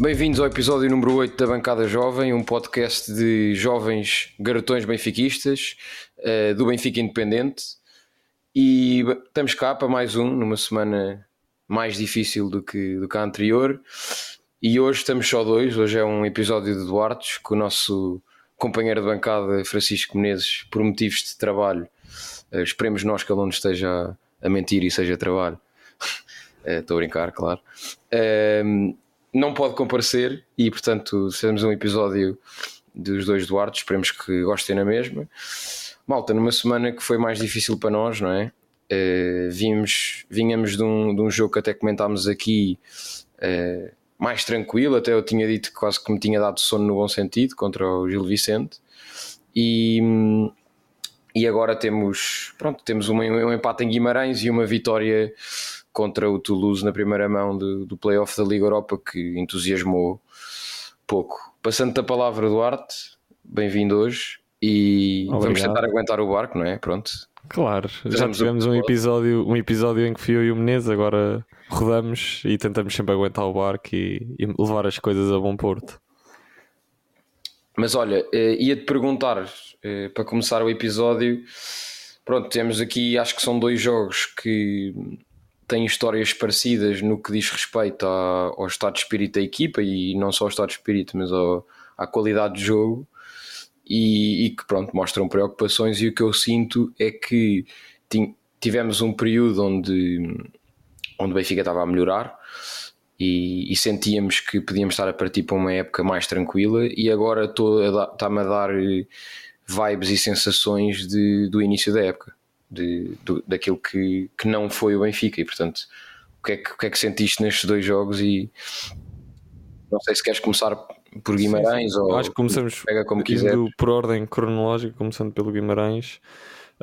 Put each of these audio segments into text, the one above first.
Bem-vindos ao episódio número 8 da Bancada Jovem, um podcast de jovens garotões benfiquistas uh, do Benfica Independente. E estamos cá para mais um, numa semana mais difícil do que, do que a anterior. E hoje estamos só dois. Hoje é um episódio de Duartes com o nosso companheiro de bancada, Francisco Menezes, por motivos de trabalho. Uh, esperemos nós que ele não esteja a mentir e seja trabalho. Estou uh, a brincar, claro. Uh, não pode comparecer e, portanto, fizemos um episódio dos dois Duarte. Esperemos que gostem na mesma. Malta, numa semana que foi mais difícil para nós, não é? Uh, vimos, vinhamos de um, de um jogo que até comentámos aqui uh, mais tranquilo. Até eu tinha dito que quase que me tinha dado sono no bom sentido contra o Gil Vicente. E, e agora temos, pronto, temos um, um empate em Guimarães e uma vitória contra o Toulouse na primeira mão do, do playoff da Liga Europa que entusiasmou pouco. Passando a palavra, Duarte, bem-vindo hoje e Obrigado. vamos tentar aguentar o barco, não é? Pronto. Claro, já tivemos um episódio, um episódio em que fui eu e o Menezes, agora rodamos e tentamos sempre aguentar o barco e, e levar as coisas a bom porto. Mas olha, eh, ia-te perguntar, eh, para começar o episódio, pronto, temos aqui, acho que são dois jogos que têm histórias parecidas no que diz respeito ao estado de espírito da equipa e não só ao estado de espírito, mas ao, à qualidade de jogo e, e, que pronto, mostram preocupações. E o que eu sinto é que tivemos um período onde, onde o Benfica estava a melhorar e, e, sentíamos que podíamos estar a partir para uma época mais tranquila e agora está-me a dar vibes e sensações de, do início da época de, do, daquilo que, que não foi o Benfica. E portanto, o que, é que, que é que sentiste nestes dois jogos? E não sei se queres começar por Guimarães sim, sim. ou acho que começamos pega como quiser. por ordem cronológica, começando pelo Guimarães.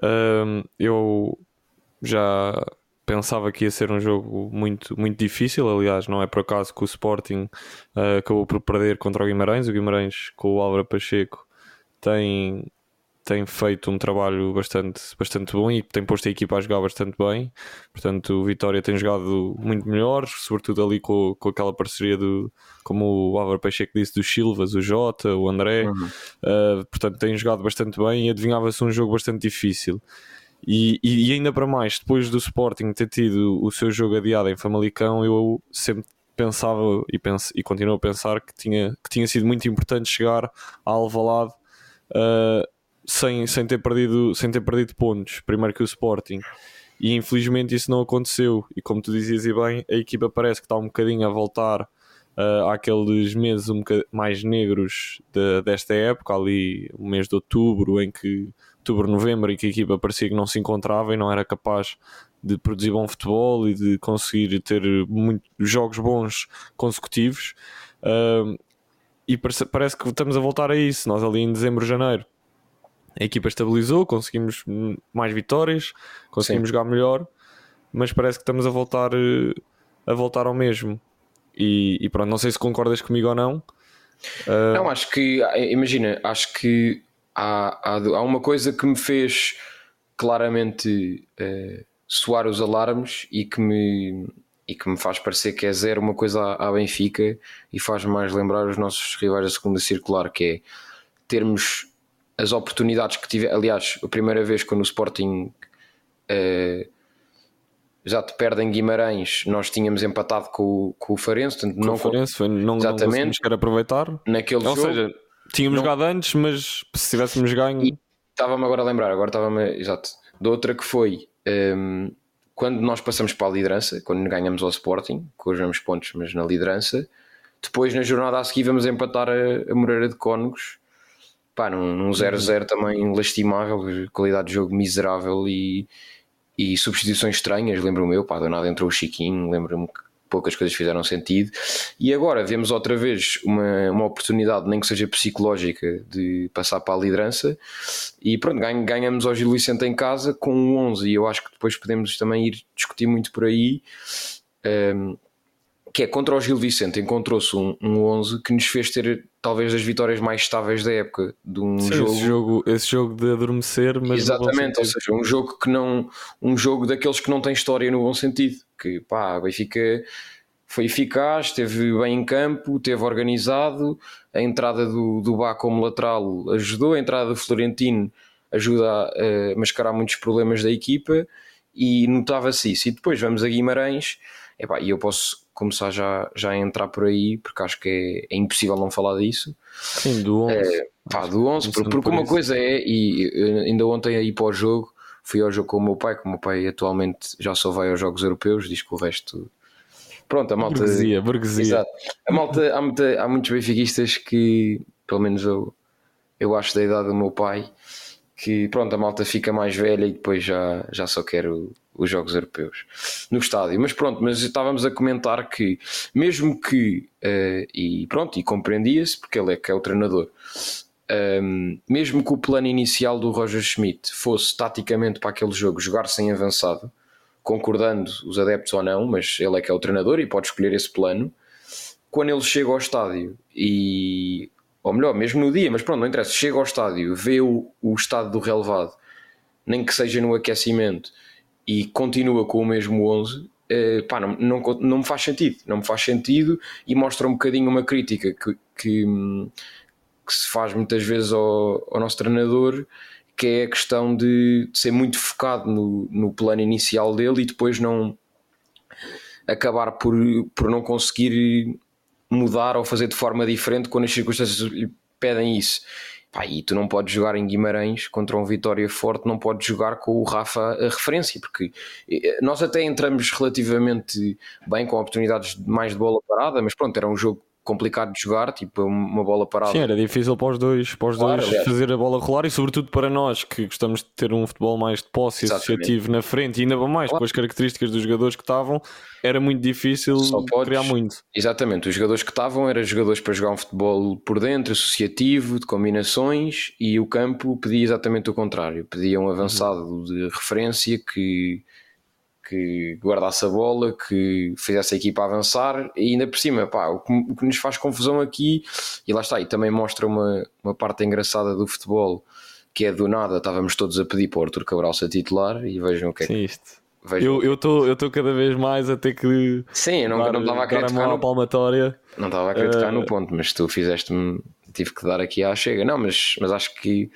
Um, eu já pensava que ia ser um jogo muito, muito difícil. Aliás, não é por acaso que o Sporting uh, acabou por perder contra o Guimarães. O Guimarães, com o Álvaro Pacheco, tem tem feito um trabalho bastante, bastante bom e tem posto a equipa a jogar bastante bem. Portanto, o Vitória tem jogado muito melhor, sobretudo ali com, com aquela parceria do, como o Álvaro Peixeiro disse, dos Silvas, o Jota, o André. Uhum. Uh, portanto, tem jogado bastante bem e adivinhava-se um jogo bastante difícil. E, e, ainda para mais, depois do Sporting ter tido o seu jogo adiado em Famalicão, eu sempre pensava e, penso, e continuo a pensar que tinha, que tinha sido muito importante chegar a Alvalade uh, sem, sem, ter perdido, sem ter perdido pontos, primeiro que o Sporting. E infelizmente isso não aconteceu. E como tu dizias e bem, a equipa parece que está um bocadinho a voltar uh, àqueles meses um mais negros de, desta época, ali o mês de outubro, em que outubro, novembro, em que a equipa parecia que não se encontrava e não era capaz de produzir bom futebol e de conseguir ter muitos jogos bons consecutivos. Uh, e parece, parece que estamos a voltar a isso. Nós ali em dezembro, janeiro a equipa estabilizou, conseguimos mais vitórias, conseguimos Sim. jogar melhor, mas parece que estamos a voltar eh, a voltar ao mesmo. E, e pronto, não sei se concordas comigo ou não. Uh... Não, acho que, imagina, acho que há, há, há uma coisa que me fez claramente uh, soar os alarmes e que me e que me faz parecer que é zero uma coisa à, à Benfica e faz mais lembrar os nossos rivais da segunda circular, que é termos as oportunidades que tive, aliás, a primeira vez quando o Sporting uh, já te perde em Guimarães, nós tínhamos empatado com, com o Farense, portanto, não, o Farense, foi, não, exatamente, não aproveitar. Naquele Ou jogo, seja, tínhamos não, jogado antes, mas se tivéssemos ganho. Estava-me agora a lembrar, agora estava-me, exato, de outra que foi um, ehm, quando nós passamos para a liderança, quando ganhamos ao Sporting, com os mesmos pontos, mas na liderança. Depois, na jornada a seguir, vamos empatar a, a Moreira de Cónegos pá, num 0-0 também lastimável, qualidade de jogo miserável e, e substituições estranhas. Lembro-me eu, pá, do nada entrou o Chiquinho, lembro-me que poucas coisas fizeram sentido. E agora vemos outra vez uma, uma oportunidade, nem que seja psicológica, de passar para a liderança. E pronto, ganhamos ao Gil Vicente em casa com um 11. E eu acho que depois podemos também ir discutir muito por aí. Um, que é contra o Gil Vicente, encontrou-se um, um 11 que nos fez ter talvez as vitórias mais estáveis da época de um Sim, jogo. Esse, jogo. esse jogo de adormecer, mas exatamente, ou seja, um jogo que não um jogo daqueles que não tem história no bom sentido, que pá, Benfica foi eficaz, esteve bem em campo, esteve organizado. A entrada do, do Bá como lateral ajudou, a entrada do Florentino ajuda a, a mascarar muitos problemas da equipa e notava-se isso. E depois vamos a Guimarães, e eu posso começar já, já a entrar por aí, porque acho que é, é impossível não falar disso. Sim, do 11. É, pá, do 11, porque, porque uma isso. coisa é, e ainda ontem aí para o jogo, fui ao jogo com o meu pai, que o meu pai atualmente já só vai aos jogos europeus, diz que o resto. Pronto, a malta. Burguesia, burguesia. Exato. A malta, há, muita, há muitos benfiquistas que, pelo menos eu, eu acho da idade do meu pai, que pronto, a malta fica mais velha e depois já, já só quer o, os jogos europeus no estádio. Mas pronto, mas estávamos a comentar que mesmo que, uh, e pronto, e compreendia-se, porque ele é que é o treinador, um, ehm, mesmo que o plano inicial do Roger Schmidt fosse taticamente para aquele jogo jogar sem avançado, concordando os adeptos ou não, mas ele é que é o treinador e pode escolher esse plano. Quando ele chega ao estádio e ou melhor, mesmo no dia, mas pronto, não interessa, chega ao estádio, vê o, o estado do relevado, nem que seja no aquecimento, e continua com o mesmo 11, eh, pá, não, não, não me faz sentido, não me faz sentido e mostra um bocadinho uma crítica que, que, que se faz muitas vezes ao, ao, nosso treinador, que é a questão de, de ser muito focado no, no plano inicial dele e depois não acabar por, por não conseguir mudar ou fazer de forma diferente quando as circunstâncias lhe pedem isso. Pá, e tu não podes jogar em Guimarães contra um Vitória forte, não podes jogar com o Rafa a referência, porque nós até entramos relativamente bem com oportunidades mais de bola parada, mas pronto, era um jogo complicado de jogar, tipo uma bola parada. Sim, era difícil para os dois, para os claro, dois é. fazer a bola rolar e sobretudo para nós que gostamos de ter um futebol mais de posse associativo na frente e ainda mais claro. com as características dos jogadores que estavam, era muito difícil podes, criar muito. Exatamente, os jogadores que estavam eram jogadores para jogar um futebol por dentro, associativo, de combinações e o campo pedia exatamente o contrário, pedia um avançado uhum. de referência que que guardasse a bola, que fizesse a equipa avançar e ainda por cima, pá, o que, o que nos faz confusão aqui, e lá está, e também mostra uma, uma parte engraçada do futebol, que é do nada, estávamos todos a pedir para o Arthur Cabral ser titular e vejam o que é Sim, isto. Vejam eu estou cada vez mais a ter que. Sim, eu não estava a querer tocar no... palmatória. Não estava a querer tocar uh... no ponto, mas tu fizeste-me. Tive que dar aqui à chega. Não, mas, mas acho que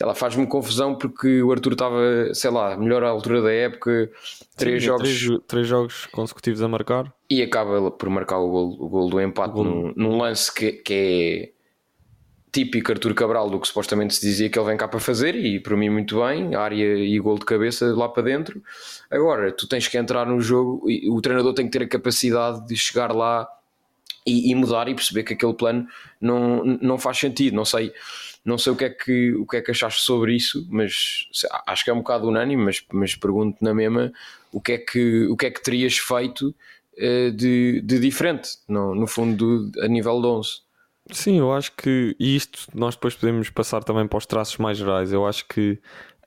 sei lá, faz-me confusão porque o Arthur estava, sei lá, melhor à altura da época, três Sim, jogos. Três, três, jogos consecutivos a marcar. E acaba por marcar o gol, o gol do empate gol. Num, num, lance que, que é típico Arthur Cabral do que supostamente se dizia que ele vem cá para fazer e para mim muito bem, área e gol de cabeça lá para dentro. Agora, tu tens que entrar no jogo e o treinador tem que ter a capacidade de chegar lá e, e mudar e perceber que aquele plano não, não faz sentido, não sei não sei o que é que, o que, é que achaste sobre isso, mas acho que é um bocado unânime, mas, mas pergunto na mesma o que é que, o que, é que terias feito uh, de, de diferente, no, no fundo, a nível de 11. Sim, eu acho que, e isto nós depois podemos passar também para os traços mais gerais. Eu acho que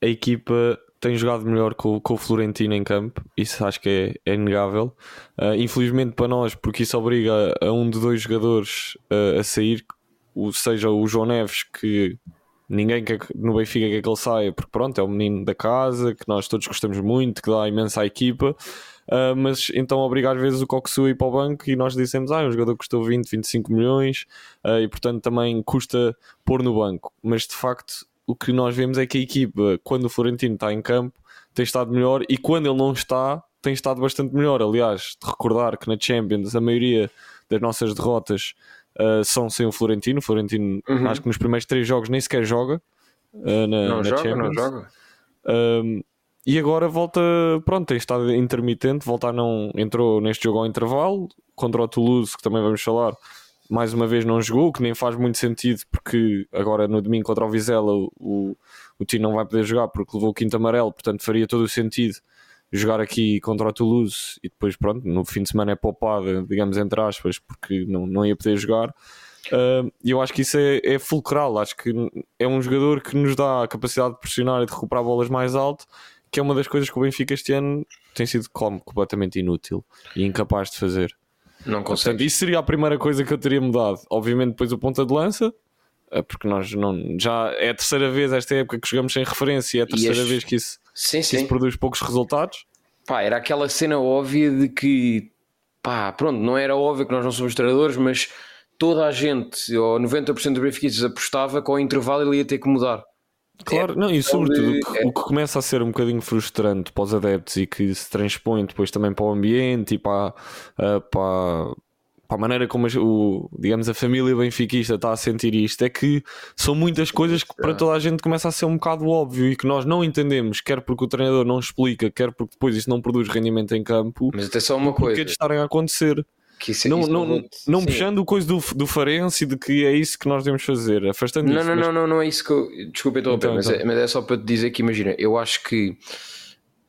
a equipa tem jogado melhor com, com o Florentino em campo, isso acho que é, é inegável. Uh, infelizmente para nós, porque isso obriga a um de dois jogadores uh, a sair, o, seja o João Neves, que ninguém quer no Benfica quer que ele saia, porque pronto, é o menino da casa, que nós todos gostamos muito, que dá imensa à equipa. Uh, mas então obriga às vezes o Coxu a ir para o banco e nós dissemos, ah, um jogador custou 20, 25 milhões uh, e portanto também custa pôr no banco. Mas de facto o que nós vemos é que a equipa, quando o Florentino está em campo, tem estado melhor e quando ele não está, tem estado bastante melhor. Aliás, de recordar que na Champions a maioria das nossas derrotas uh, são sem o Florentino. O Florentino, uhum. acho que nos primeiros três jogos nem sequer joga. Uh, na, não na joga, Champions. não joga. Uh, e agora volta, pronto, tem estado intermitente. Volta não entrou neste jogo ao intervalo contra o Toulouse, que também vamos falar. Mais uma vez não jogou, que nem faz muito sentido, porque agora no domingo contra o Vizela o, o Tino não vai poder jogar porque levou o quinto amarelo, portanto faria todo o sentido jogar aqui contra o Toulouse e depois, pronto, no fim de semana é poupada, digamos, entre aspas, porque não, não ia poder jogar. E uh, eu acho que isso é, é fulcral. Acho que é um jogador que nos dá a capacidade de pressionar e de recuperar bolas mais alto, que é uma das coisas que o Benfica este ano tem sido como completamente inútil e incapaz de fazer. Não consegue. Portanto, isso seria a primeira coisa que eu teria mudado. Obviamente, depois o ponta de lança, eh, porque nós não já é a terceira vez esta época que jogamos sem referência, é a terceira este... vez que isso, sim, sim. isso produz poucos resultados. Pá, era aquela cena óbvia de que pá, pronto, não era óbvio que nós não somos treinadores, mas toda a gente, ou 90% dos benfiquistas apostava que ao intervalo ele ia ter que mudar. Claro, é, não, e sobretudo o, que, é... o que começa a ser um bocadinho frustrante para os adeptos e que se transpõe depois também para o ambiente e para, uh, para, para a maneira como o, digamos, a família benfiquista está a sentir isto, é que são muitas coisas que para toda a gente começa a ser um bocado óbvio e que nós não entendemos, quer porque o treinador não explica, quer porque depois isso não produz rendimento em campo. Mas até só uma coisa. de estarem a acontecer. Que isso, não, isso não, não, não puxando o coisa do, do Farense de que é isso que nós devemos fazer, afastando não, isso. Não, mas... não, não, não é isso que eu. Desculpa, então, então, mas, então. É, mas é só para te dizer que, imagina, eu acho que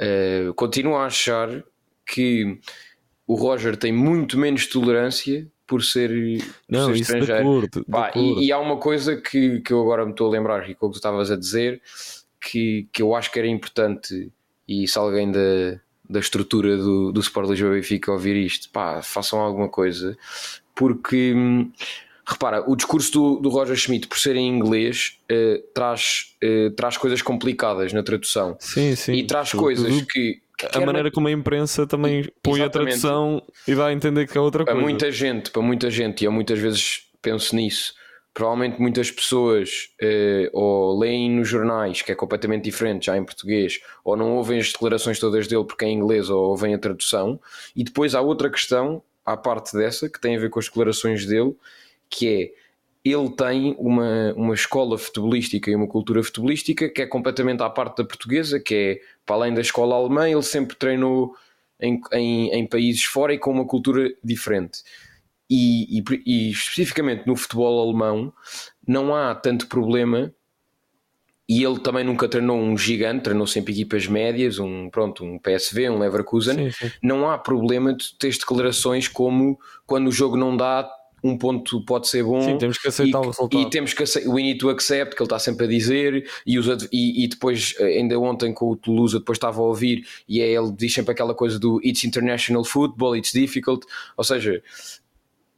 uh, continuo a achar que o Roger tem muito menos tolerância por ser, por não, ser estrangeiro. Acordo, Pá, e, e, há uma coisa que, que eu agora me estou a lembrar, Rico, que tu estavas a dizer, que, que eu acho que era importante, e se alguém da, da estrutura do, do Sport Lisboa Benfica ouvir isto, pá, façam alguma coisa, porque hum, repara, o discurso do, do Roger Schmidt, por ser em inglês, uh, traz, uh, traz coisas complicadas na tradução. Sim, sim, e traz coisas que a maneira como a imprensa também põe Exatamente. a tradução e dá a entender que é outra coisa. Para muita gente, para muita gente, e eu muitas vezes penso nisso. Provavelmente muitas pessoas eh, ou leem nos jornais, que é completamente diferente já em português, ou não ouvem as declarações todas dele porque é em inglês ou ouvem a tradução. E depois há outra questão, à parte dessa, que tem a ver com as declarações dele, que é ele tem uma, uma escola futebolística e uma cultura futebolística que é completamente à parte da portuguesa, que é para além da escola alemã, ele sempre treinou em, em, em países fora e com uma cultura diferente. E, e, e, especificamente no futebol alemão não há tanto problema e ele também nunca treinou um gigante, treinou sempre equipas médias, um, pronto, um PSV, um Leverkusen. Sim, sim. Não há problema de ter declarações como quando o jogo não dá, um ponto pode ser bom. Sim, temos que aceitar e, o resultado. E temos que aceitar, we need to accept, que ele está sempre a dizer, e, os, e, e, depois, eh, ainda ontem com o Toulouse, depois estava a ouvir, e é, ele diz sempre aquela coisa do it's international football, it's difficult, ou seja,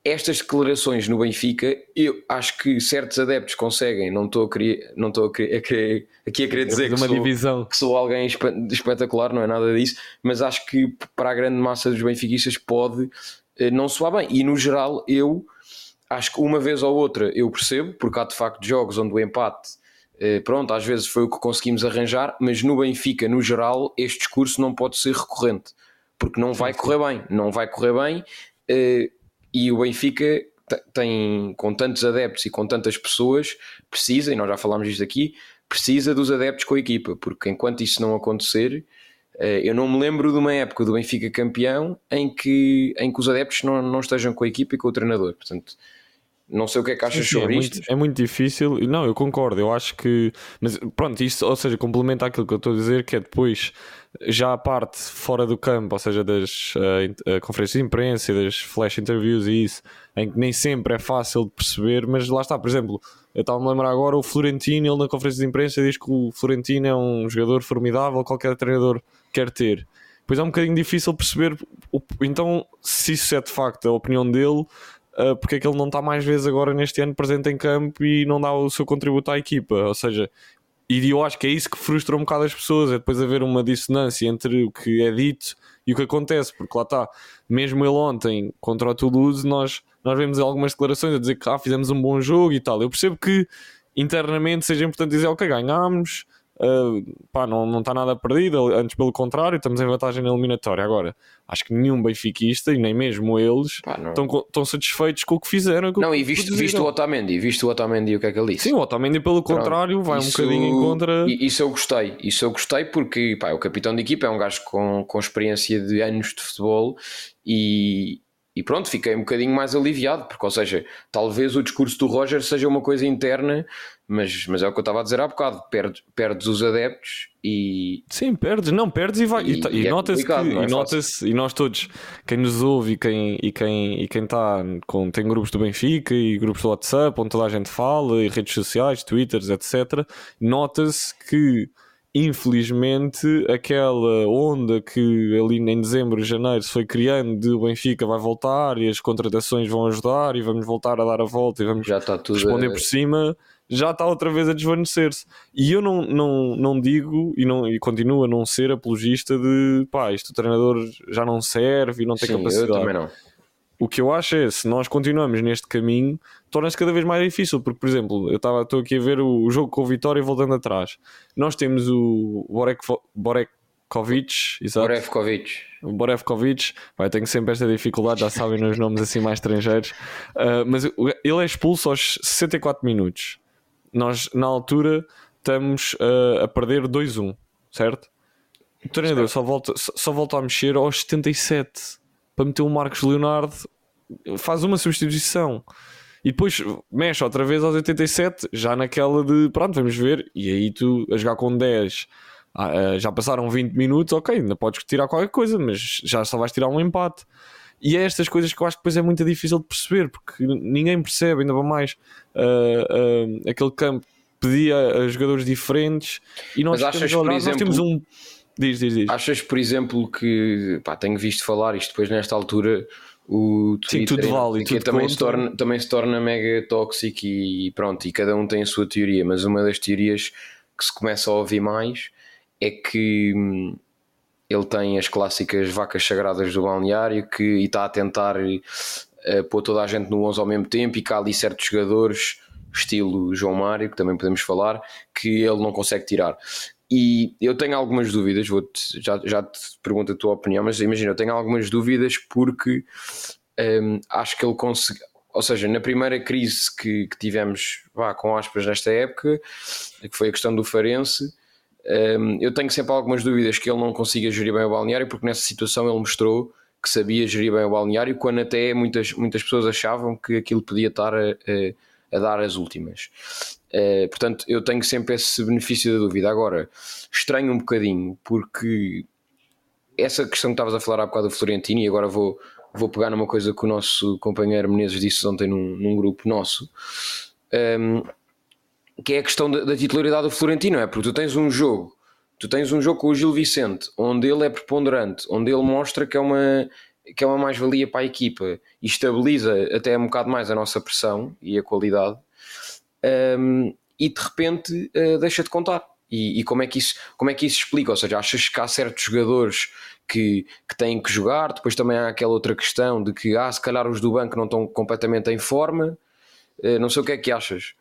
estas declarações no Benfica, eu acho que certos adeptos conseguem, não estou a querer, não estou a querer, a querer, aqui a querer dizer que, sou, que sou alguém espetacular, não é nada disso, mas acho que para a grande massa dos benfiquistas pode eh, não soar bem. E no geral, eu acho que uma vez ou outra eu percebo, porque há de facto jogos onde o empate, eh, pronto, às vezes foi o que conseguimos arranjar, mas no Benfica, no geral, este discurso não pode ser recorrente, porque não vai correr bem, não vai correr bem, eh, e o Benfica tem, com tantos adeptos e com tantas pessoas, precisa, e nós já falámos disto aqui, precisa dos adeptos com a equipa, porque enquanto isso não acontecer, eh, eu não me lembro de uma época do Benfica campeão em que, em que os adeptos não, não estejam com a equipa e com o treinador. Portanto, não sei o que é que achas sim, sobre é isto. Muito, é muito difícil. Não, eu concordo. Eu acho que. Mas pronto, isto, ou seja, complementa aquilo que eu estou a dizer, que é depois, já a parte fora do campo, ou seja, das uh, conferências de imprensa, das flash interviews e isso, em que nem sempre é fácil de perceber, mas lá está, por exemplo, eu estava-me a lembrar agora, o Florentino, ele na conferência de imprensa diz que o Florentino é um jogador formidável, qualquer treinador quer ter. Pois é um bocadinho difícil perceber, então, se isso é de facto a opinião dele uh, porque é que ele não está mais vezes agora neste ano presente em campo e não dá o seu contributo à equipa. Ou seja, e eu acho que é isso que frustra um bocado as pessoas, é depois haver uma dissonância entre o que é dito e o que acontece, porque lá está, mesmo ele ontem contra o Toulouse, nós, nós vemos algumas declarações a dizer que ah, fizemos um bom jogo e tal. Eu percebo que internamente seja importante dizer ok, ganhámos, uh, pá, não, não está nada perdido, antes pelo contrário, estamos em vantagem na eliminatória. Agora, acho que nenhum benfiquista e nem mesmo eles estão, satisfeitos com o que fizeram. não, e visto, visto o Otamendi, visto o Otamendi o que é que ele disse? Sim, o Otamendi pelo Pronto. contrário vai isso, um bocadinho em contra. Isso eu gostei, isso eu gostei porque pá, o capitão de equipa é um gajo com, com experiência de anos de futebol e, e pronto, fiquei um bocadinho mais aliviado, porque, ou seja, talvez o discurso do Roger seja uma coisa interna, mas, mas é o que eu estava a dizer há bocado: perdes, perdes os adeptos e. Sim, perdes, não, perdes e vai. E, e, e, é nota-se que. É e, nota e nós todos, quem nos ouve e quem e quem e quem está com. Tem grupos do Benfica e grupos do WhatsApp onde toda a gente fala, e redes sociais, Twitters, etc. Nota-se que infelizmente, aquela onda que ali em dezembro e janeiro se foi criando de o Benfica vai voltar e as contratações vão ajudar e vamos voltar a dar a volta e vamos responder a... por cima, já está outra vez a desvanecer-se. E eu não, não, não digo e, não, e continuo a não ser apologista de pá, isto o treinador já não serve e não tem Sim, capacidade. Eu também não. O que eu acho é, se nós continuamos neste caminho, torna-se cada vez mais difícil, porque, por exemplo, eu estou aqui a ver o, o, jogo com o Vitória voltando atrás. Nós temos o Borek, Borekovic, exato. Borevkovic. Borevkovic, vai, tenho sempre esta dificuldade, já sabem nos nomes assim mais estrangeiros, uh, mas ele é expulso aos 64 minutos. Nós, na altura, estamos uh, a perder 2-1, certo? O treinador só volta, só volta a mexer aos 77 para meter o Marcos Leonardo, faz uma substituição e depois mexe outra vez aos 87, já naquela de pronto, vamos ver, e aí tu a jogar com 10. Ah, ah, já passaram 20 minutos, ok, ainda podes tirar qualquer coisa, mas já só vais tirar um empate. E é estas coisas que eu acho que depois é muito difícil de perceber, porque ninguém percebe, ainda mais uh, uh, aquele campo pedia a jogadores diferentes e nós, Mas achas, olhar, exemplo, nós temos um Diz, diz, diz. Achas, por exemplo, que pá, tenho visto falar isto depois nesta altura o Twitter Sim, tudo vale, que também, se torna, também se torna mega tóxico e, pronto, e cada um tem a sua teoria, mas uma das teorias que se começa a ouvir mais é que hum, ele tem as clássicas vacas sagradas do balneário que, e está a tentar uh, pôr toda a gente no 11 ao mesmo tempo e há ali certos jogadores estilo João Mário, que também podemos falar, que ele não consegue tirar. E eu tenho algumas dúvidas, vou já, já te pergunto a tua opinião, mas imagina, eu tenho algumas dúvidas porque um, acho que ele conseguiu, ou seja, na primeira crise que, que, tivemos, vá, com aspas, nesta época, que foi a questão do Farense, um, eu tenho sempre algumas dúvidas que ele não consiga gerir bem o balneário, porque nessa situação ele mostrou que sabia gerir bem o balneário, quando até muitas, muitas pessoas achavam que aquilo podia estar a, a, a dar as últimas. Uh, portanto, eu tenho sempre esse benefício da dúvida. Agora, estranho um bocadinho, porque essa questão que estavas a falar há bocado do Florentino, e agora vou, vou pegar numa coisa que o nosso companheiro Menezes disse ontem num, num grupo nosso, um, ehm, que é a questão da, da, titularidade do Florentino, é porque tu tens um jogo, tu tens um jogo com o Gil Vicente, onde ele é preponderante, onde ele mostra que é uma que é uma mais-valia para a equipa e estabiliza até um bocado mais a nossa pressão e a qualidade um, e de repente uh, deixa de contar. E, e, como, é que isso, como é que isso explica? Ou seja, achas que há certos jogadores que, que têm que jogar? Depois também há aquela outra questão de que, ah, se calhar os do banco não estão completamente em forma. Uh, não sei o que é que achas.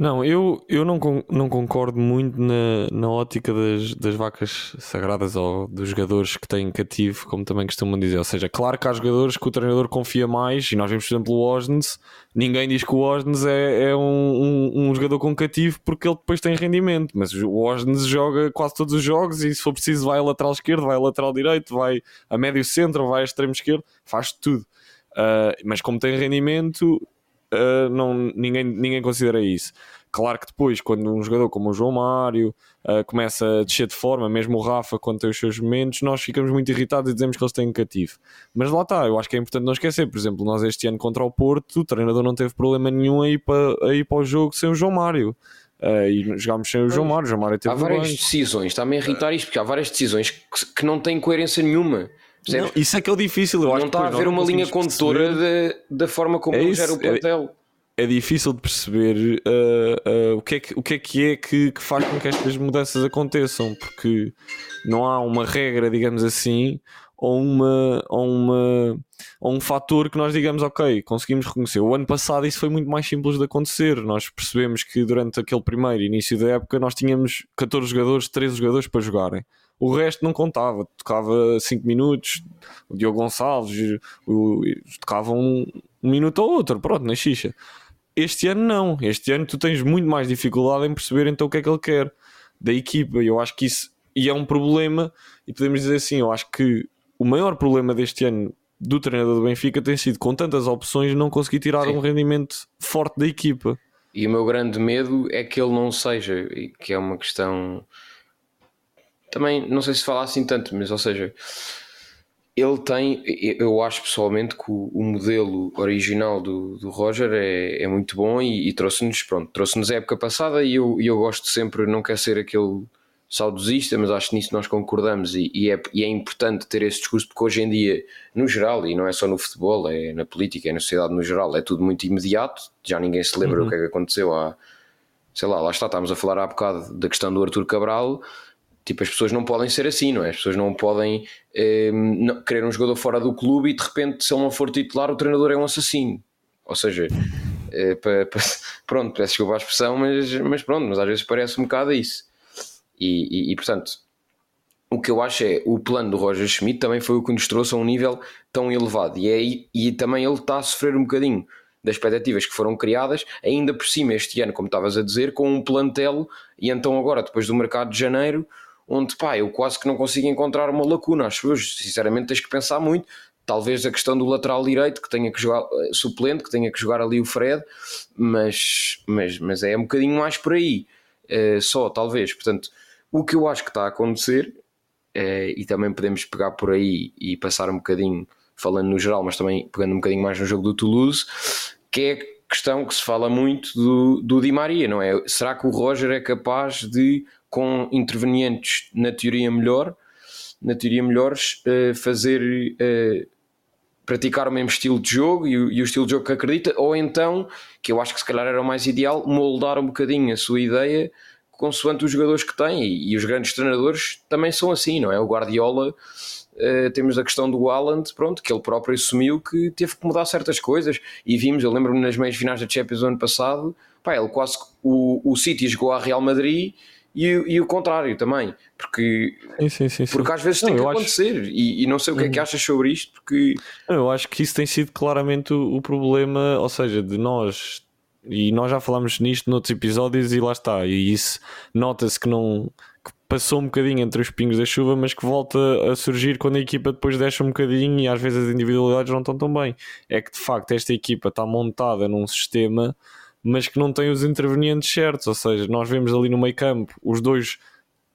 Não, eu, eu não, não concordo muito na, na ótica das, das vacas sagradas ou dos jogadores que têm cativo, como também costumam dizer. Ou seja, claro que há jogadores que o treinador confia mais, e nós vemos, por exemplo, o Osnes. Ninguém diz que o Osnes é, é um, um, um, jogador com cativo porque ele depois tem rendimento, mas o Osnes joga quase todos os jogos e se for preciso vai a lateral esquerdo, vai a lateral direito, vai a médio centro, vai a extremo esquerdo, faz tudo. Uh, mas como tem rendimento, uh, não, ninguém, ninguém considera isso. Claro que depois, quando um jogador como o João Mário uh, começa a descer de forma, mesmo o Rafa, quando tem os seus momentos, nós ficamos muito irritados e dizemos que eles têm cativo. Mas lá está, eu acho que é importante não esquecer. Por exemplo, nós este ano contra o Porto, o treinador não teve problema nenhum a ir para, a ir para o jogo sem o João Mário. Uh, e jogámos sem o João Mário. O João Mário teve há várias decisões, está-me a irritar isto, porque há várias decisões que, que não têm coerência nenhuma. Não, isso é que é o difícil. Eu não está a haver uma linha condutora da, forma como é gera o é plantel é difícil de perceber uh, uh, o, que é que, o que é que é que, que, faz com que estas mudanças aconteçam, porque não há uma regra, digamos assim, ou, uma, ou, uma, ou um fator que nós digamos, ok, conseguimos reconhecer. O ano passado isso foi muito mais simples de acontecer. Nós percebemos que durante aquele primeiro início da época nós tínhamos 14 jogadores, 13 jogadores para jogarem. O resto não contava, tocava 5 minutos, o Diogo Gonçalves o, tocava um, um minuto ou outro, pronto, na xixa. Este ano não. Este ano tu tens muito mais dificuldade em perceber então o que é que ele quer da equipa. Eu acho que isso e é um problema, e podemos dizer assim, eu acho que o maior problema deste ano do treinador do Benfica tem sido com tantas opções não conseguir tirar Sim. um rendimento forte da equipa. E o meu grande medo é que ele não seja, que é uma questão também não sei se falar assim tanto, mas ou seja, ele tem, eu acho pessoalmente que o, o modelo original do, do Roger é, é, muito bom e, e trouxe-nos, pronto, trouxe-nos a época passada e eu, eu gosto sempre, não quer ser aquele saudosista, mas acho que nisso nós concordamos e, e, é, e é importante ter esse discurso porque hoje em dia, no geral, e não é só no futebol, é na política, é na sociedade no geral, é tudo muito imediato, já ninguém se lembra uhum. o que é que aconteceu há sei lá, lá está, estávamos a falar há bocado da questão do Arthur Cabral. Tipo, as pessoas não podem ser assim, não é? As pessoas não podem eh, não, querer um jogador fora do clube e de repente, se ele não for titular, o treinador é um assassino. Ou seja, eh, pa, pa, pronto, peço desculpa a expressão, mas, mas pronto, mas às vezes parece um bocado isso. E, e, e, portanto, o que eu acho é o plano do Roger Schmidt também foi o que nos trouxe a um nível tão elevado. E, é, e também ele está a sofrer um bocadinho das expectativas que foram criadas, ainda por cima este ano, como estavas a dizer, com um plantel, e então agora, depois do mercado de janeiro, onde pá, eu quase que não consigo encontrar uma lacuna. Acho que sinceramente tens que pensar muito. Talvez a questão do lateral direito, que tenha que jogar eh, suplente, que tenha que jogar ali o Fred, mas, mas, mas é um bocadinho mais por aí, uh, só talvez. Portanto, o que eu acho que está a acontecer, uh, e também podemos pegar por aí e passar um bocadinho, falando no geral, mas também pegando um bocadinho mais no jogo do Toulouse, que é a questão que se fala muito do, do Di Maria, não é? Será que o Roger é capaz de com intervenientes na teoria melhor, na teoria melhores, uh, fazer uh, praticar o mesmo estilo de jogo e o, estilo de jogo que acredita, ou então, que eu acho que se calhar era o mais ideal, moldar um bocadinho a sua ideia consoante os jogadores que tem e, os grandes treinadores também são assim, não é? O Guardiola Uh, temos a questão do Haaland, pronto, que ele próprio assumiu que teve que mudar certas coisas e vimos, eu lembro-me nas meias finais da Champions do ano passado, pá, ele quase o, o City jogou a Real Madrid e, e o contrário também, porque, sim, sim, sim, porque às vezes não, tem que acontecer acho... e, e, não sei o que é que hum. achas sobre isto, porque eu acho que isso tem sido claramente o, o problema, ou seja, de nós e nós já falámos nisto noutros episódios e lá está, e isso nota-se que não que passou um bocadinho entre os pingos da chuva, mas que volta a surgir quando a equipa depois deixa um bocadinho e às vezes as individualidades não estão tão bem. É que de facto esta equipa está montada num sistema mas que não tem os intervenientes certos. Ou seja, nós vemos ali no meio campo os dois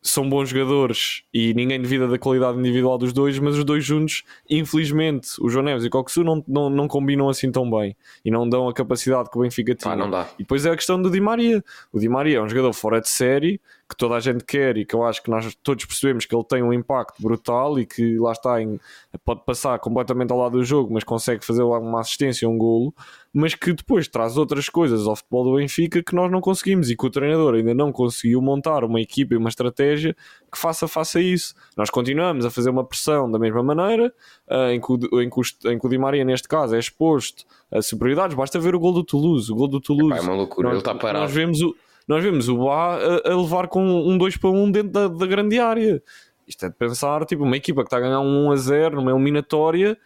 são bons jogadores e ninguém duvida da qualidade individual dos dois, mas os dois juntos, infelizmente, o João Neves e o Coxu não, não, não combinam assim tão bem e não dão a capacidade que o Benfica tinha. Ah. E depois é a questão do Di Maria. O Di Maria é um jogador fora de série que toda a gente quer e que eu acho que nós todos percebemos que ele tem um impacto brutal e que lá está, em, pode passar completamente ao lado do jogo, mas consegue fazer uma assistência, um golo, mas que depois traz outras coisas ao futebol do Benfica que nós não conseguimos e que o treinador ainda não conseguiu montar uma equipa e uma estratégia que faça face a isso. Nós continuamos a fazer uma pressão da mesma maneira, eh, em que o, em que o, em que o Di Maria, neste caso, é exposto a superioridades. Basta ver o gol do Toulouse. O gol do Toulouse. é uma loucura, nós, ele está parado. Nós vemos o nós vemos o Bá a, a, levar com um 2 para 1 dentro da, da, grande área. Isto é de pensar, tipo, uma equipa que está a ganhar um 1 a 0 numa eliminatória,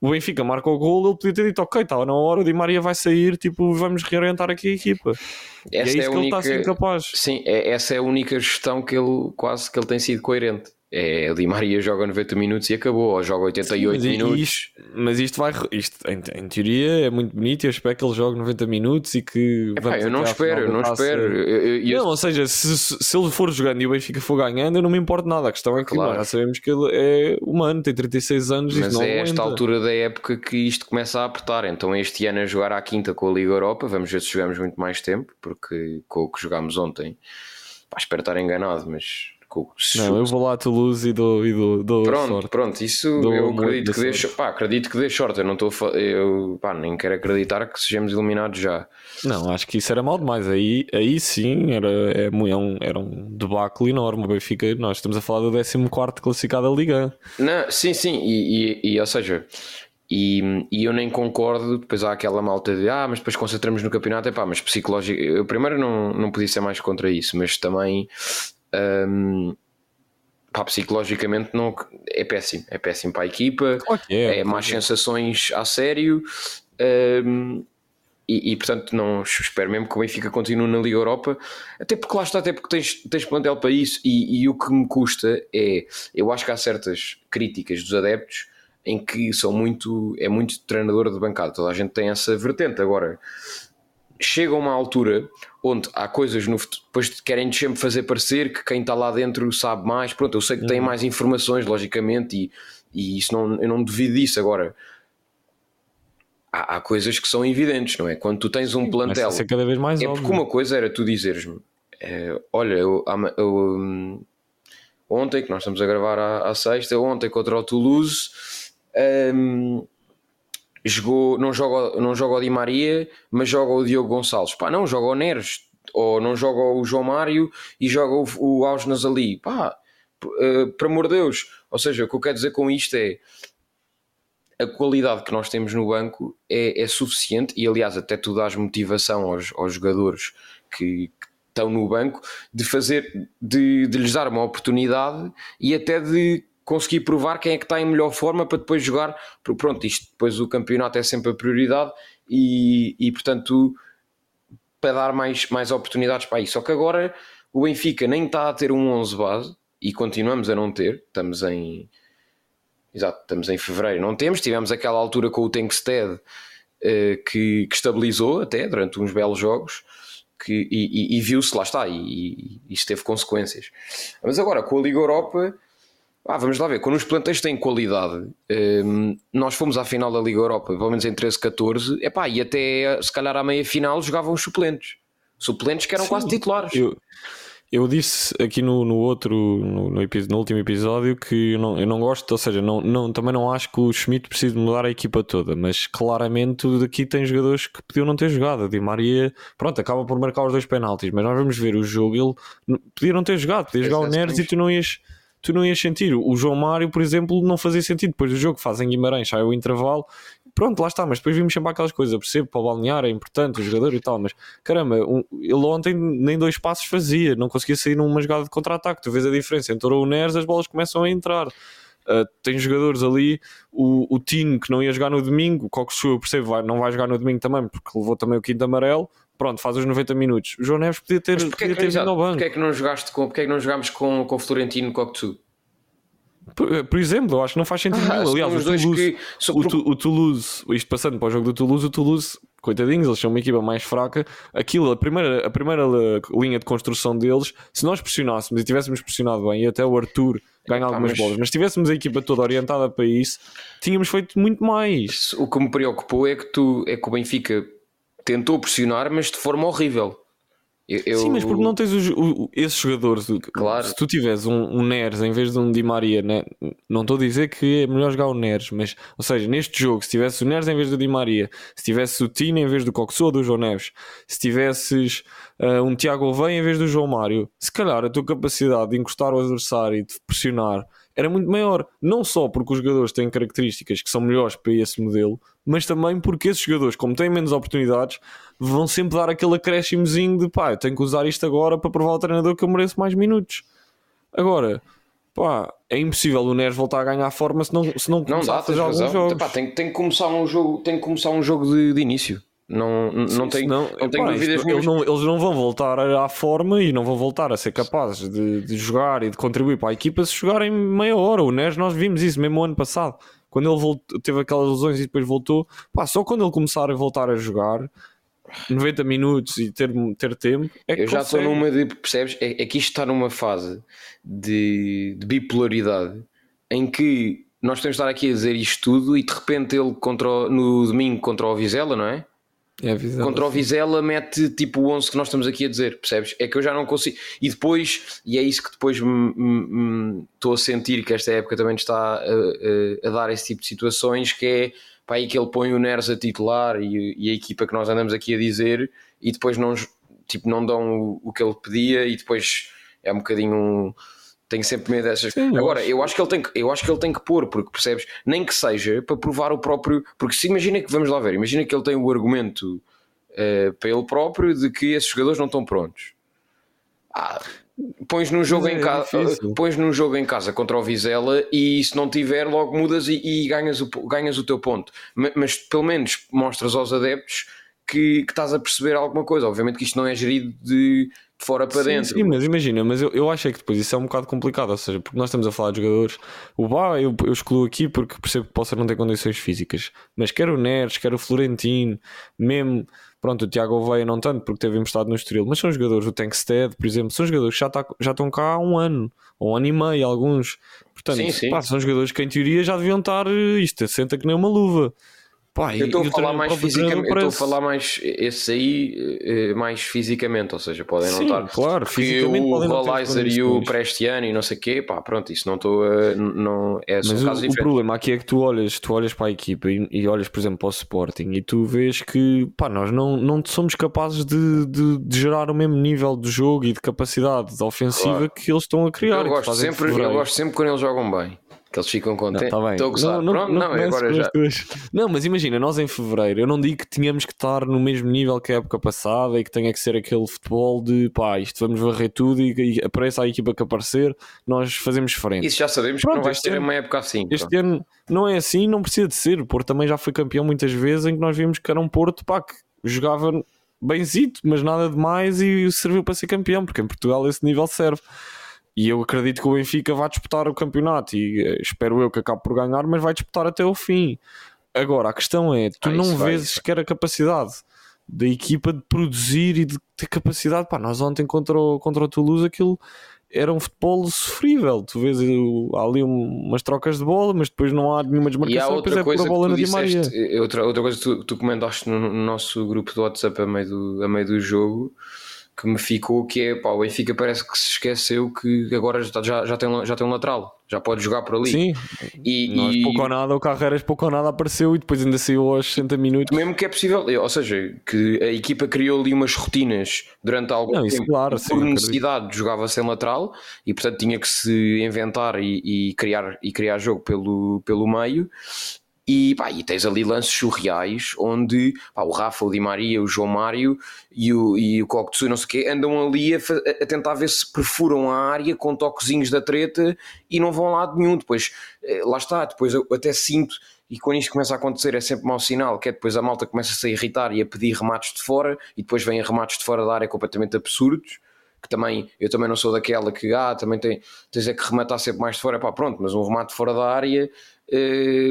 o Benfica marca o gol, ele podia ter dito, ok, estava na hora, o Di Maria vai sair, tipo, vamos reorientar aqui a equipa. Essa e é, é isso que única... ele está a ser capaz. Sim, é, essa é a única gestão que ele quase que ele tem sido coerente é o Di Maria joga 90 minutos e acabou, ou joga 88 Sim, minutos. Isto, mas isto vai, isto em, em, teoria é muito bonito e eu espero que ele jogue 90 minutos e que. Epá, eu não espero, eu não espero. Eu, eu, não, ou seja, se, se ele for jogando e o Benfica for ganhando, eu não me importo nada. A questão é que claro. já sabemos que ele é humano, tem 36 anos mas é esta altura da época que isto começa a apertar. Então, este ano a jogar à quinta com a Liga Europa, vamos ver se jogamos muito mais tempo, porque com o que jogámos ontem, pá, espero estar enganado, mas não, eu vou lá a Toulouse e dou, e dou, dou pronto, sorte. Pronto, isso dou eu acredito que, dê, pá, acredito que dê sorte. Eu não estou eu pá, nem quero acreditar que sejamos eliminados já. Não, acho que isso era mal demais. Aí, aí sim era, é, é um, era um debacle enorme. O Benfica, nós estamos a falar do 14 classificado da Liga. Não, sim, sim, e, e, e ou seja. E, e, eu nem concordo, depois há aquela malta de ah, mas depois concentramos no campeonato, é pá, mas psicológico, eu primeiro não, não podia ser mais contra isso, mas também um, pá, psicologicamente não, é péssimo, é péssimo para a equipa, é, é más sensações a sério. Um, e, e, portanto não espero mesmo que o Benfica continue na Liga Europa, até porque lá está, até porque tens, tens plantel para isso, e, e, o que me custa é, eu acho que há certas críticas dos adeptos em que são muito, é muito treinador de bancada, toda a gente tem essa vertente. Agora, chega a uma altura onde há coisas no depois querem sempre fazer parecer que quem está lá dentro sabe mais. Pronto, eu sei que tem uhum. mais informações, logicamente, e, e isso não, eu não duvido disso. Agora, há, há coisas que são evidentes, não é? Quando tu tens um Sim, plantel. Ser cada vez mais é óbvio. porque uma coisa era tu dizeres-me: é, olha, eu, eu um, ontem, que nós estamos a gravar à, à sexta, ontem contra o Toulouse. Um, jogou, não joga, não joga o Di Maria, mas joga o Diogo Gonçalves. Pá, não, joga o Neres. ou não joga o João Mário e joga o, o Ausnas ali. Pá, uh, por amor de Deus. Ou seja, o que eu quero dizer com isto é a qualidade que nós temos no banco é, é suficiente e aliás até tu dás motivação aos, aos jogadores que, que estão no banco de fazer de, de lhes dar uma oportunidade e até de conseguir provar quem é que está em melhor forma para depois jogar. Pronto, isto depois o campeonato é sempre a prioridade e, e portanto para dar mais, mais oportunidades para isso. Só que agora o Benfica nem está a ter um 11 base e continuamos a não ter. Estamos em exato, estamos em fevereiro, não temos. Tivemos aquela altura com o Tenkstead uh, que, que estabilizou até durante uns belos jogos. Que, e, e, e viu-se, lá está, e, e teve consequências. Mas agora, com a Liga Europa, ah, vamos lá ver, quando os plantéis têm qualidade, um, nós fomos à final da Liga Europa, pelo menos em 13, 14, epá, e até se calhar à meia final jogavam os suplentes. Suplentes que eram Sim, quase titulares. Eu, eu disse aqui no, no outro, no, no, no, último episódio, que eu não, eu não gosto, ou seja, não, não, também não acho que o Schmidt precise mudar a equipa toda, mas claramente daqui tem jogadores que podiam não ter jogado. A Di Maria, pronto, acaba por marcar os dois penaltis, mas nós vamos ver o jogo, ele podia não ter jogado, podia jogar o Neres e tu não ias tu não ias sentir. O João Mário, por exemplo, não fazia sentido. Depois do jogo fazem Guimarães, sai o intervalo, pronto, lá está. Mas depois vimos sempre aquelas coisas, percebo, para o balnear é importante, o jogador e tal. Mas caramba, um, ele ontem nem dois passos fazia, não conseguia sair numa jogada de contra-ataque. Tu vês a diferença entre o Neres, as bolas começam a entrar. Uh, tem jogadores ali, o, o Tino que não ia jogar no domingo, o Coxu eu percebo, vai, não vai jogar no domingo também, porque levou também o quinto amarelo pronto, faz os 90 minutos. O João Neves podia ter, podia ter vindo ao banco. Porquê é que não jogaste com, porquê é que não jogámos com, com o Florentino Cocteau? Por, por, exemplo, eu acho que não faz sentido ah, nenhum. Aliás, o Toulouse, o, o, Toulouse, isto passando para o jogo do Toulouse, o Toulouse, coitadinhos, eles são uma equipa mais fraca. Aquilo, a primeira, a primeira linha de construção deles, se nós pressionássemos e tivéssemos pressionado bem, e até o Arthur ganha algumas mas... bolas, mas se tivéssemos a equipa toda orientada para isso, tínhamos feito muito mais. O que me preocupou é que, tu, é que o Benfica tentou pressionar, mas de forma horrível. Eu... Sim, mas porque não tens os, o, esses jogadores? Claro. Se tu tiveres um, um Neres em vez de um Di Maria, né? não estou a dizer que é melhor jogar o Neres, mas, ou seja, neste jogo, se tivesse o Neres em vez do Di Maria, se tivesse o Tino em vez do Coxo ou do João Neves, se tivesses uh, um Tiago Oveia em vez do João Mário, se calhar a tua capacidade de encostar o adversário e de pressionar era muito maior. Não só porque os jogadores têm características que são melhores para esse modelo, mas também porque esses jogadores, como têm menos oportunidades, vão sempre dar aquele acréscimozinho de pá, eu tenho que usar isto agora para provar ao treinador que eu mereço mais minutos. Agora, pá, é impossível o Neres voltar a ganhar forma se não, se não, não dá, a fazer alguns jogos. Pá, tem, tem, que começar um jogo, tem que começar um jogo de, de início. Não, não, tem, não, não tenho dúvidas isto, eles, não, eles não vão voltar à forma e não vão voltar a ser capazes de, de jogar e de contribuir para a equipa se jogarem meia hora. O Neres, nós vimos isso mesmo ano passado. Quando ele voltou, teve aquelas lesões e depois voltou, pá, só quando ele começar a voltar a jogar 90 minutos e ter, ter tempo. É Eu já estou numa de, percebes? É, é, que isto está numa fase de, de bipolaridade em que nós temos de estar aqui a dizer isto tudo e de repente ele contra, no domingo contra o Vizela, não é? É Contra o Vizela mete tipo o 11 que nós estamos aqui a dizer, percebes? É que eu já não consigo. E depois, e é isso que depois estou a sentir que esta época também está a, a, a, dar esse tipo de situações, que é para aí que ele põe o Neres a titular e, e, a equipa que nós andamos aqui a dizer e depois não, tipo, não dão o, o que ele pedia e depois é um bocadinho um tenho sempre medo dessas. Sim, Agora, eu acho, que ele tem que, eu acho que ele tem que pôr, porque percebes, nem que seja para provar o próprio. Porque se imagina que, vamos lá ver, imagina que ele tem o argumento uh, para ele próprio de que esses jogadores não estão prontos. Ah, pões num jogo em é casa, pões num jogo em casa contra o Vizela e se não tiver, logo mudas e, e ganhas, o, ganhas o teu ponto. Mas, mas, pelo menos mostras aos adeptos que, que estás a perceber alguma coisa. Obviamente que isto não é gerido de de fora para sim, dentro. Sim, mas imagina, mas eu, eu acho é que depois isso é um bocado complicado, ou seja, porque nós estamos a falar de jogadores, o Bá eu, eu excluo aqui porque percebo que possa não ter condições físicas, mas quer o Neres, quer o Florentino, mesmo, pronto, o Tiago Oveia não tanto porque teve emprestado no Estoril, mas são jogadores, o Tankstead, por exemplo, são jogadores que já, tá, já estão cá há um ano, ou um ano e meio, alguns, portanto, sim, sim. Pá, são jogadores que em teoria já deviam estar, isto senta que nem uma luva. Pá, eu estou a falar mais fisicamente, eu estou a falar mais esse aí eh, mais fisicamente, ou seja, podem não estar. Claro, fisicamente o Rollizer e o Prestiano e não sei o quê, pá, pronto, isso não estou a. Não, é Mas o, o, problema aqui é que tu olhas, tu olhas para a equipa e, e, olhas, por exemplo, para o Sporting e tu vês que pá, nós não, não somos capazes de, de, de gerar o mesmo nível de jogo e de capacidade ofensiva claro. que eles estão a criar. Eu gosto, sempre, eu gosto sempre quando eles jogam bem que eles ficam contentes. Não, tá Estou a gozar. Não, não, não, não agora já. Não, mas imagina, nós em fevereiro, eu não digo que tínhamos que estar no mesmo nível que a época passada e que tenha que ser aquele futebol de pá, isto vamos varrer tudo e, e apareça a equipa que aparecer, nós fazemos frente. Isso já sabemos Pronto, que não vai ser uma época assim. Este ano não é assim, não precisa de ser. O Porto também já foi campeão muitas vezes em que nós vimos que era um Porto pá, que jogava benzito, mas nada demais e serviu para ser campeão, porque em Portugal esse nível serve. E eu acredito que o Benfica vai disputar o campeonato e eh, espero eu que acabe por ganhar, mas vai disputar até o fim. Agora, a questão é: tu ah, não vai, vês sequer a capacidade da equipa de produzir e de ter capacidade. Pá, nós ontem contra o, contra o Toulouse aquilo era um futebol sofrível. Tu vês há ali umas trocas de bola, mas depois não há nenhuma desmarcação. E outra é coisa a bola tu disseste, eh, outra, outra coisa que tu, tu comentaste no, no, nosso grupo do WhatsApp a meio do, a meio do jogo que me ficou que é pá, o Benfica parece que se esqueceu que agora já, já, já, tem, já tem um lateral, já pode jogar por ali. Sim, e, Nós, e... pouco ou nada, o Carreiras pouco ou nada apareceu e depois ainda saiu aos 60 minutos. Mesmo que é possível, ou seja, que a equipa criou ali umas rotinas durante algum Não, tempo claro, por sim, necessidade jogava sem lateral e portanto tinha que se inventar e, e, criar, e criar jogo pelo, pelo meio e, pá, e tens ali lances surreais onde pá, o Rafa, o Di Maria, o João Mário e o, e o Coctsu, não sei o quê, andam ali a, a, tentar ver se perfuram a área com toquezinhos da treta e não vão lá de nenhum. Depois, eh, lá está, depois eu até sinto, e quando isto começa a acontecer é sempre mau sinal, que é depois a malta começa a irritar e a pedir remates de fora e depois vêm remates de fora da área completamente absurdos que também eu também não sou daquela que ah, também tem, tens é que rematar sempre mais de fora, pá, pronto, mas um remate fora da área eh,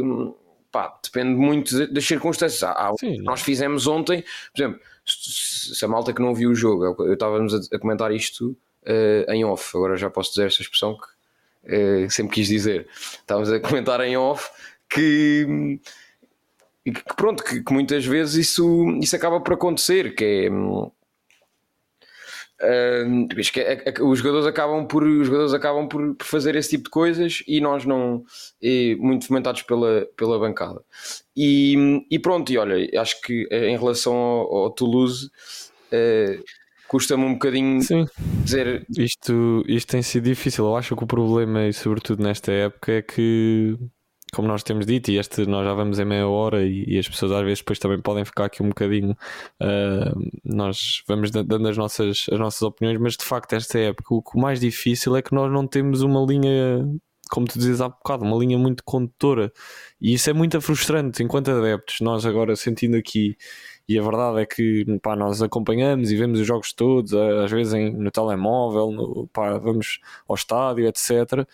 pá, depende muito das circunstâncias. Há, Sim, nós fizemos ontem, por exemplo, se a malta que não viu o jogo, eu estávamos a, a comentar isto uh, em off, agora já posso dizer esta expressão que uh, sempre quis dizer. Estávamos a comentar em off que, que pronto, que, que, muitas vezes isso, isso acaba por acontecer, que é Uh, que é, é, os jogadores acabam por os jogadores acabam por, por, fazer esse tipo de coisas e nós não e, muito fomentados pela, pela bancada e, e, pronto e olha acho que eh, em relação ao, ao Toulouse uh, custa-me um bocadinho Sim. dizer isto, isto tem sido difícil eu acho que o problema e sobretudo nesta época é que como nós temos dito, e este nós já vamos em meia hora e, e as pessoas às vezes depois também podem ficar aqui um bocadinho. Uh, nós vamos dando as nossas, as nossas opiniões, mas de facto, esta época, o, o mais difícil é que nós não temos uma linha, como tu dizes há bocado, uma linha muito condutora, e isso é muito frustrante enquanto adeptos. Nós agora sentindo aqui. E a verdade é que pá, nós acompanhamos e vemos os jogos todos, às vezes em, no telemóvel, no, pá, vamos ao estádio, etc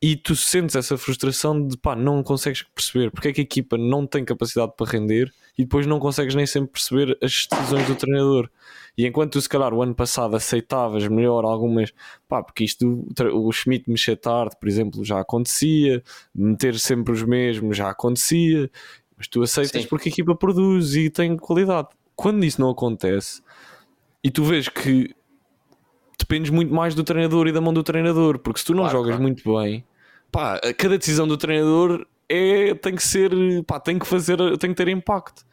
e tu sentes essa frustração de pá, não consegues perceber porque é que a equipa não tem capacidade para render e depois não consegues nem sempre perceber as decisões do treinador. E enquanto tu, se calhar, o ano passado aceitavas melhor algumas, pá, porque isto, o Schmidt mexer tarde, por exemplo, já acontecia, meter sempre os mesmos já acontecia, mas tu aceitas Sim. porque a equipa produz e tem qualidade. Quando isso não acontece e tu vês que dependes muito mais do treinador e da mão do treinador, porque se tu não claro, jogas claro. muito bem, pá, cada decisão do treinador é, tem que ser, pá, tem que fazer, tem que ter impacto.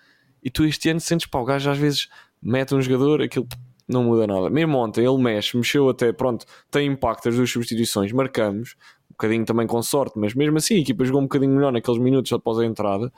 E tu este ano sentes, pá, o gajo às vezes mete um jogador, aquilo não muda nada. Mesmo ontem ele mexe, mexeu até, pronto, tem impacto as duas substituições, marcamos, um bocadinho também com sorte, mas mesmo assim a equipa jogou um bocadinho melhor naqueles minutos após a entrada.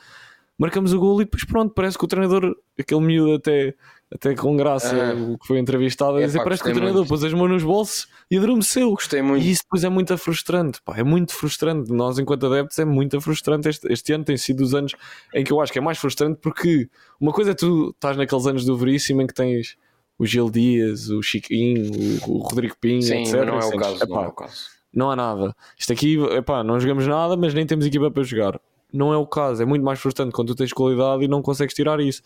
Marcamos o gol e depois pronto, parece que o treinador, aquele miúdo até até com graça, o ah. que foi entrevistado, a dizer: parece que o treinador muito. pôs as mãos nos bolsos e adormeceu. Gostei muito. E isso depois é muito frustrante, pá, é muito frustrante. Nós, enquanto adeptos, é muito frustrante. Este, este ano tem sido os anos em que eu acho que é mais frustrante porque uma coisa é tu estás naqueles anos do Veríssimo em que tens o Gil Dias, o Chiquinho, o, o Rodrigo Pinho, Sim, etc. Não é, o caso, epá, não é o caso. Não há nada. Isto aqui, epá, não jogamos nada, mas nem temos equipa para jogar. Não é o caso. É muito mais frustrante quando tu tens qualidade e não consegues tirar isso.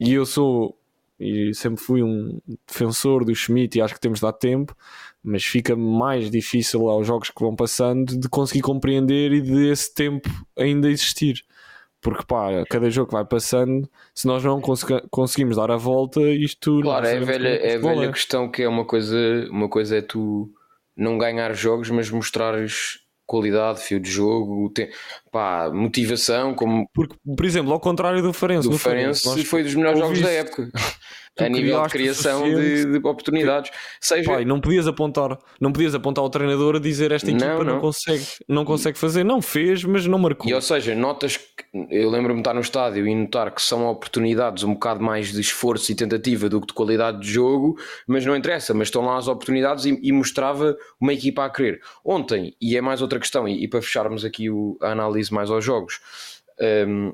E eu sou e sempre fui um defensor do Schmidt e acho que temos de dar tempo, mas fica mais difícil aos jogos que vão passando de conseguir compreender e de esse tempo ainda existir. porque pá, cada jogo que vai passando, se nós não conseguimos dar a volta, isto claro, é, velha, é a velha questão que é uma coisa, uma coisa é tu não ganhar jogos, mas mostrares qualidade, fio de jogo, tem, pá, motivação. Como... Porque, por exemplo, ao contrário do Farense, do Farense foi dos melhores jogos da época a nível de criação de, de, oportunidades. Seja... Pai, não podias apontar, não podias apontar ao treinador a dizer esta equipa não, não. não consegue, não consegue fazer, não fez, mas não marcou. E ou seja, notas que eu lembro-me de estar no estádio e notar que são oportunidades um bocado mais de esforço e tentativa do que de qualidade de jogo, mas não interessa, mas estão lá as oportunidades e, e mostrava uma equipa a querer. Ontem, e é mais outra questão, e, e para fecharmos aqui o, a análise mais aos jogos. Um,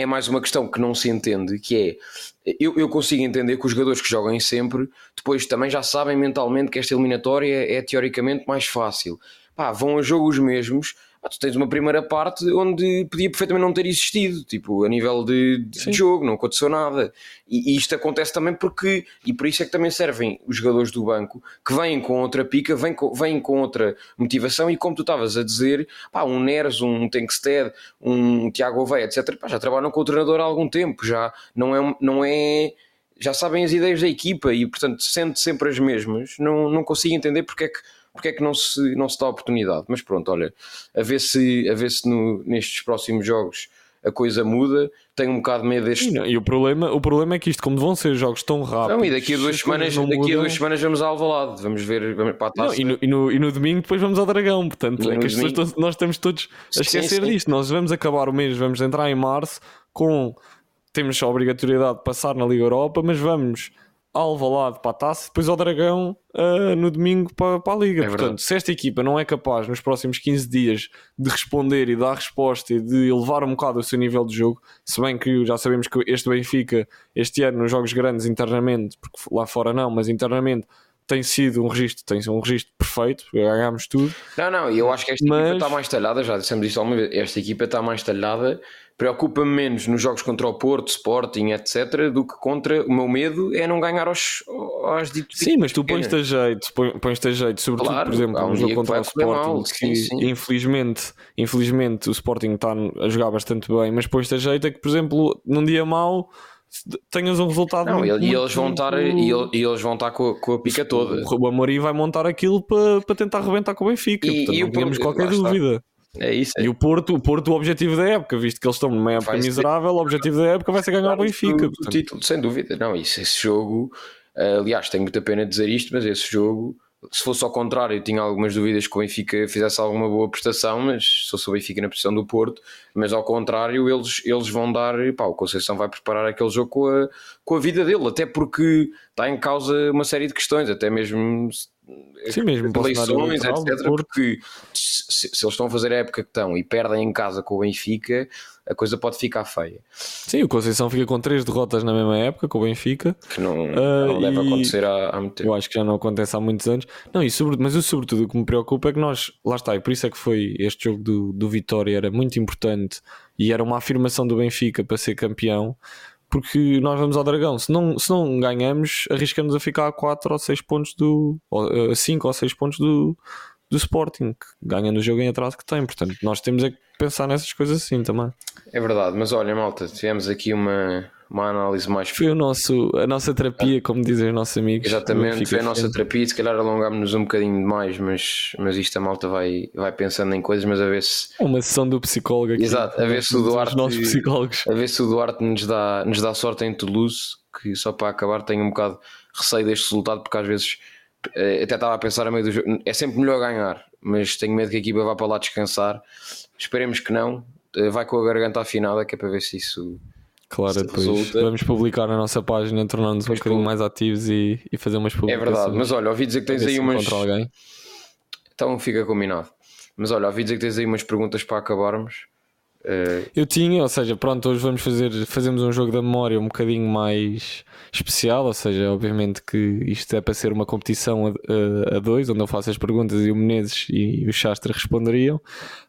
é mais uma questão que não se entende, que é eu, eu, consigo entender que os jogadores que jogam sempre depois também já sabem mentalmente que esta eliminatória é teoricamente mais fácil. Pá, vão a jogo os mesmos, ah, tu tens uma primeira parte onde podia perfeitamente não ter existido, tipo, a nível de, de jogo, não aconteceu nada. E, e, isto acontece também porque, e por isso é que também servem os jogadores do banco que vêm com outra pica, vêm com, vêm com outra motivação. E como tu estavas a dizer, pá, um Neres, um Tenkstead, um Tiago Oveia, etc., pá, já trabalham com o treinador há algum tempo, já não é. Não é já sabem as ideias da equipa e, portanto, sendo sempre as mesmas, não, não consigo entender porque é que porque é que não se, não se dá oportunidade? Mas pronto, olha, a ver se, a ver se no, nestes próximos jogos a coisa muda, tenho um bocado medo deste. E, e, o, problema, o problema é que isto, como vão ser jogos tão rápidos. Não, e daqui a duas, semanas, daqui a duas semanas vamos ao Alvalade, vamos ver vamos para a taça. Não, e, no, e, no, e, no, domingo depois vamos ao Dragão, portanto, é pessoas, nós estamos todos a esquecer sim, sim. disto. Nós vamos acabar o mês, vamos entrar em março com. Temos a obrigatoriedade de passar na Liga Europa, mas vamos Alvalade para a taça, depois ao Dragão uh, no domingo para, para a Liga. É Portanto, verdade. se esta equipa não é capaz nos próximos 15 dias de responder e dar resposta e de elevar um bocado o seu nível de jogo, se bem que já sabemos que este Benfica, este ano, nos jogos grandes internamente, porque lá fora não, mas internamente tem sido um registro, tem sido um registro perfeito, ganhámos tudo. Não, não, eu acho que esta mas... equipa está mais talhada, já dissemos isto alguma vez, esta equipa está mais talhada preocupa-me menos nos jogos contra o Porto, Sporting, etc., do que contra o meu medo é não ganhar aos, aos ditos. Sim, mas tu pões-te a jeito, pões-te a jeito, sobretudo, claro, por exemplo, um jogo contra o Sporting, mal, que sim, sim. Infelizmente, infelizmente o Sporting está a jogar bastante bem, mas pões-te a jeito é que, por exemplo, num dia mau tenhas um resultado não, muito, e, eles vão estar e, eles vão estar com, com a pica toda o Amorim vai montar aquilo para, para tentar arrebentar com o Benfica e, portanto, e não tínhamos qualquer dúvida está. É isso. É. E o Porto, o Porto, o objetivo da época, visto que eles estão numa época vai miserável, o objetivo da época vai ser ganhar o Benfica. O, título, sem dúvida. Não, isso, esse jogo, aliás, tenho muita pena de dizer isto, mas esse jogo, se fosse ao contrário, eu tinha algumas dúvidas que o Benfica fizesse alguma boa prestação, mas se fosse o Benfica na posição do Porto, mas ao contrário, eles, eles vão dar, pá, o Conceição vai preparar aquele jogo com a, com a vida dele, até porque está em causa uma série de questões, até mesmo Sim, mesmo eleições, etc. Porque se, se, eles estão a fazer a época que estão e perdem em casa com o Benfica, a coisa pode ficar feia. Sim, o Conceição fica com três derrotas na mesma época com o Benfica. Que não, uh, não deve acontecer há, há, muito tempo. Eu acho que já não acontece há muitos anos. Não, e sobre, mas o sobretudo o que me preocupa é que nós, lá está, e por isso é que foi este jogo do, do Vitória, era muito importante e era uma afirmação do Benfica para ser campeão porque nós vamos ao Dragão. Se não, se não ganhamos, arriscamos a ficar a 4 ou 6 pontos do. a 5 ou 6 pontos do, do Sporting, que ganha no jogo em atraso que tem. Portanto, nós temos é que pensar nessas coisas assim também. É verdade, mas olha, malta, tivemos aqui uma, uma análise mais. Foi o nosso, a nossa terapia, como dizem os nossos amigos. Exatamente, foi a nossa terapia. Se calhar alongámos-nos um bocadinho demais, mas, mas isto a malta vai, vai pensando em coisas. Mas a ver se. Uma sessão do psicólogo aqui. Exato, a ver se o Duarte. Nossos psicólogos. A ver se o Duarte nos dá, nos dá sorte em Toulouse, que só para acabar tenho um bocado receio deste resultado, porque às vezes até estava a pensar a meio do jogo. É sempre melhor ganhar, mas tenho medo que a equipa vá para lá descansar. Esperemos que não. Eh, vai com a garganta afinada, que é para ver se isso Claro, depois resulta. vamos publicar na nossa página, tornando-nos um bocadinho mais ativos e, e fazer umas publicações. É verdade, mas olha, ouvi dizer que tens aí umas. Então fica combinado. Mas olha, ouvi dizer que tens aí umas perguntas para acabarmos. Uh... Eu tinha, ou seja, pronto, hoje vamos fazer fazemos um jogo da memória um bocadinho mais especial, ou seja, obviamente que isto é para ser uma competição a, a, a dois, onde eu faço as perguntas e o Menezes e o Chastre responderiam.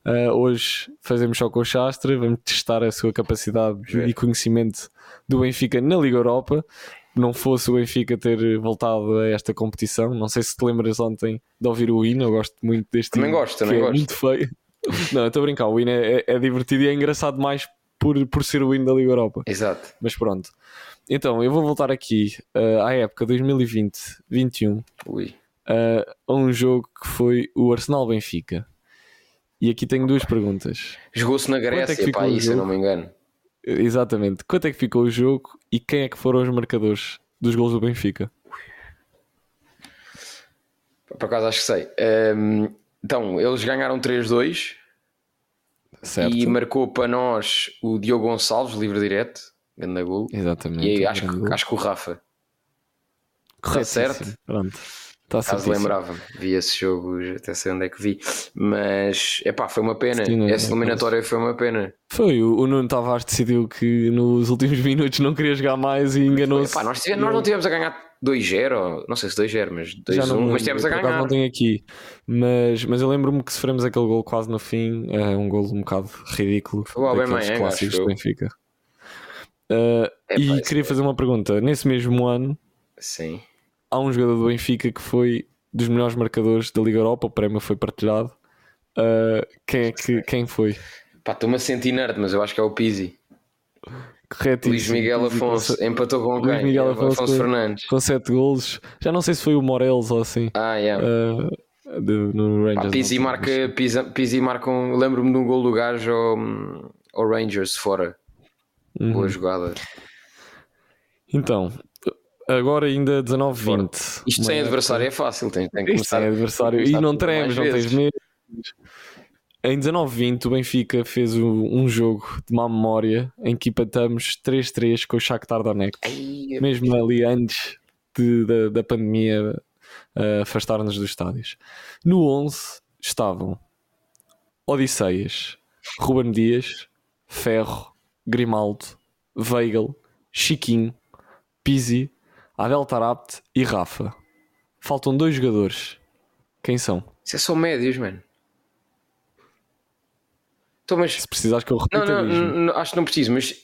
Uh, hoje fazemos só com o Chastre, vamos testar a sua capacidade e conhecimento do Benfica na Liga Europa. Não fosse o Benfica ter voltado a esta competição, não sei se te lembras ontem de ouvir o hino, eu gosto muito deste também hino, gosto, também é gosto. muito feio. Não, estou a brincar, o hino é, é, é divertido e é engraçado mais por, por ser o hino da Liga Europa. Exato. Mas pronto. Então, eu vou voltar aqui uh, à época 2020-21 uh, a um jogo que foi o Arsenal Benfica. E aqui tenho duas perguntas. Jogou-se na Grécia, é que pá, isso, eu não me engano. Exatamente. Quanto é que ficou o jogo e quem é que foram os marcadores dos gols do Benfica? Por acaso acho que sei. Um, então, eles ganharam 3-2 certo. e marcou para nós o Diogo Gonçalves, livre direto, grande gol. Exatamente. E acho, acho que o Rafa. Correto, certo? Pronto. Tá Caso lembrava-me, vi esse jogo, até sei onde é que vi, mas é pá, foi uma pena. Sim, Essa é eliminatória foi uma pena. Foi, o, o Nuno Tavares decidiu que nos últimos minutos não queria jogar mais e enganou-se. Nós, nós não tivemos a ganhar 2-0, não sei se 2-0, mas 2-1, mas tivemos a ganhar. Não tenho aqui, mas, mas eu lembro-me que sofremos aquele gol quase no fim, é um gol um bocado ridículo. Foi o Aubameyang, clássicos do Benfica. Uh, e queria fazer uma pergunta. Nesse mesmo ano, Sim há um jogador do Benfica que foi dos melhores marcadores da Liga Europa, o prémio foi partilhado. Uh, quem é que quem foi? Pá, estou-me a sentir nerd, mas eu acho que é o Pizzi. Correto. Luís Miguel Afonso empatou com Luís quem? Miguel Afonso, Afonso com, Fernandes. Com 7 golos. Já não sei se foi o Morelos ou assim. Ah, yeah. Uh, de, no Rangers. Pá, Pizzi, marca, Pizzi, Pizzi marca um. Lembro-me de um gol do gajo ao, ao Rangers fora. Uhum. Boa jogada. Então, Agora ainda 19-20. Isto sem adversário é fácil, tem, tem que começar. Sem adversário. e não tremes, não tens medo. Em 19-20 o Benfica fez um jogo de má memória em que empatamos 3-3 com o Shakhtar Donetsk. Ai, mesmo ali antes de, da, da pandemia uh, afastar-nos dos estádios. No 11 estavam Odisseias, Ruben Dias, Ferro, Grimaldo, Weigl, Chiquinho, Pizzi, Adel Tarabt e Rafa. Faltam dois jogadores. Quem são? Isso é só médios, mano. Então, mas... Se precisares que eu repita, não, não, não, acho que não preciso, mas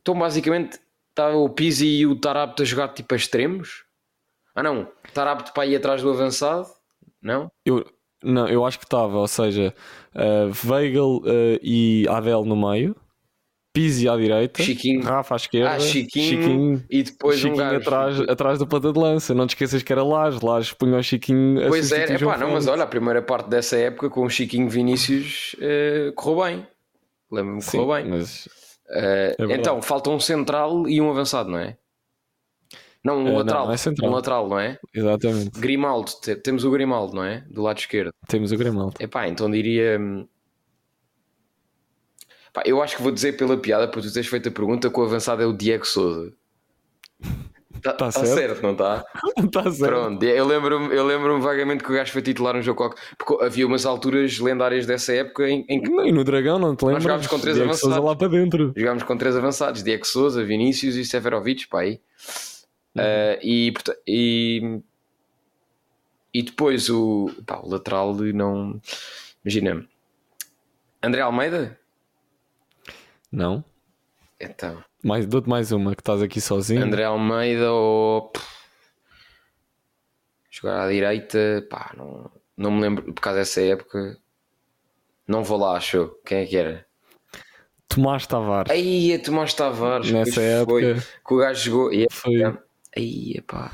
então basicamente está o Pizzi e o Tarabt a jogar tipo a extremos? Ah não, Tarabt para ir atrás do avançado? Não? Eu, não, eu acho que estava, ou seja, uh, Weigl uh, e Adel no meio Pizzi à direita, Chiquinho. Rafa à esquerda, ah, Chiquinho, Chiquinho e depois Chiquinho um atrás, atrás do ponta de lança. Não te esqueças que era Laje, Laje punha o Chiquinho a Pois é, epá, não, mas olha, a primeira parte dessa época com o Chiquinho Vinícius uh, correu bem. Lembro-me que correu bem. Mas... Uh, é então, falta um central e um avançado, não é? Não, um uh, lateral. Não, é. Um lateral, não é? Exatamente. Grimaldo, temos o Grimaldo, não é? Do lado esquerdo. Temos o Grimaldo. Epá, então diria hum, Pá, eu acho que vou dizer pela piada, porque tu tens feito a pergunta, que o avançado é o Diego Souza. Está tá, tá certo? certo? não está? Está certo. Pronto, eu lembro-me eu lembro vagamente que o gajo foi titular um jogo porque havia umas alturas lendárias dessa época em, em que. E no Dragão, não te lembras? Nós jogámos com três Diego avançados. Souza lá para dentro. Jogámos com três avançados: Diego Souza, Vinícius e Severovic, pá, aí. Uhum. Uh, e, e, e depois o, pá, o lateral não. Imagina, André Almeida não? Então. Mais, dou-te mais uma que estás aqui sozinho. André Almeida ou. Jogar à direita, pá, não, não me lembro, por causa dessa época. Não vou lá, achou. Quem é que era? Tomás Tavares. Aí, é Tomás Tavares. Nessa época. Foi, que o gajo jogou. E, foi, aí, pá.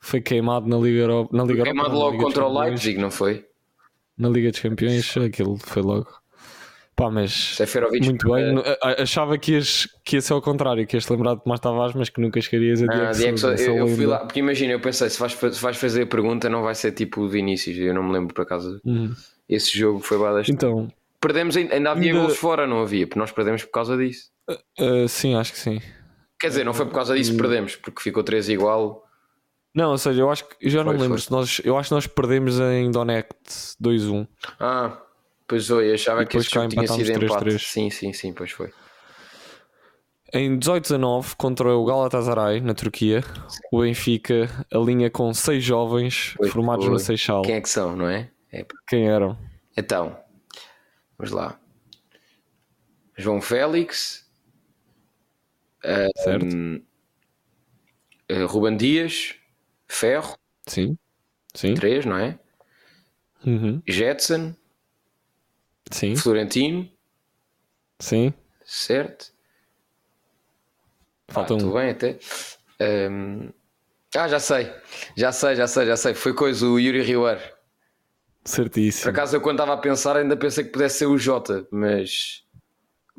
Foi queimado na Liga Europa. Na Liga queimado Europa, logo contra o Leipzig, não foi? Na Liga dos Campeões, aquilo foi logo. Pá, mas muito bem. Achava que, ias, que ia ser ao contrário, que ias lembrar de Tomás Tavares, mas que nunca chegarias a ah, Diego. Eu, eu fui lá, porque imagina, eu pensei, se vais, se vais fazer a pergunta, não vai ser tipo o Vinícius, eu não me lembro por acaso. Uhum. Esse jogo foi badaste. Então, perdemos, ainda havia ainda... gols fora, não havia? Porque nós perdemos por causa disso. Uh, uh, sim, acho que sim. Quer dizer, não foi por causa disso que hum. perdemos, porque ficou 3 igual. Não, ou seja, eu acho que eu já foi, não lembro se nós, eu acho que nós perdemos em Donect 2-1. Ah, Pois foi, achava que esse jogo tinha sido 3 -3. empate. Sim, sim, sim, pois foi. Em 18-19, contra o Galatasaray, na Turquia, sim. o Benfica alinha com seis jovens pois formados foi. no Seixal. Quem é que são, não é? é? Quem eram? Então, vamos lá. João Félix, certo. Um, uh, Ruben Dias, Ferro, sim, sim. três, não é? Uhum. Jetson, Sim. Florentino. Sim. Certo. Falta ah, um. Bem até. Um... Ah, já sei. Já sei, já sei, já sei. Foi coisa, o Yuri Riwer. Certíssimo. Por acaso eu quando estava a pensar ainda pensei que pudesse ser o Jota, mas.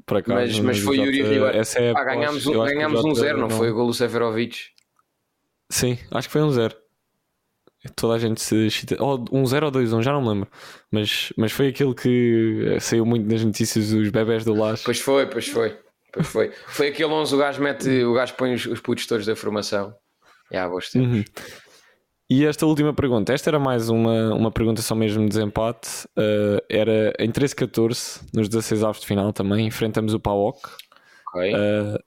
Por acaso, mas, mas foi o Yuri Riwer. Essa é ah, ganhámos, ganhámos um zero, não, não foi o golo Severovic? Sim, acho que foi um zero. Toda a gente se chita. Oh, um 0 ou 2 1, já não me lembro. Mas, mas foi aquele que saiu muito nas notícias dos bebés do Lacho. Pois foi, pois foi. Pois foi. Foi aquele 11 o gajo mete, o gajo põe os, os putos todos da formação. Já, bons Uhum. E esta última pergunta, esta era mais uma, uma pergunta só mesmo de desempate. Uh, era em 13-14, nos 16 avos de final também, enfrentamos o PAOK. Okay. Uh,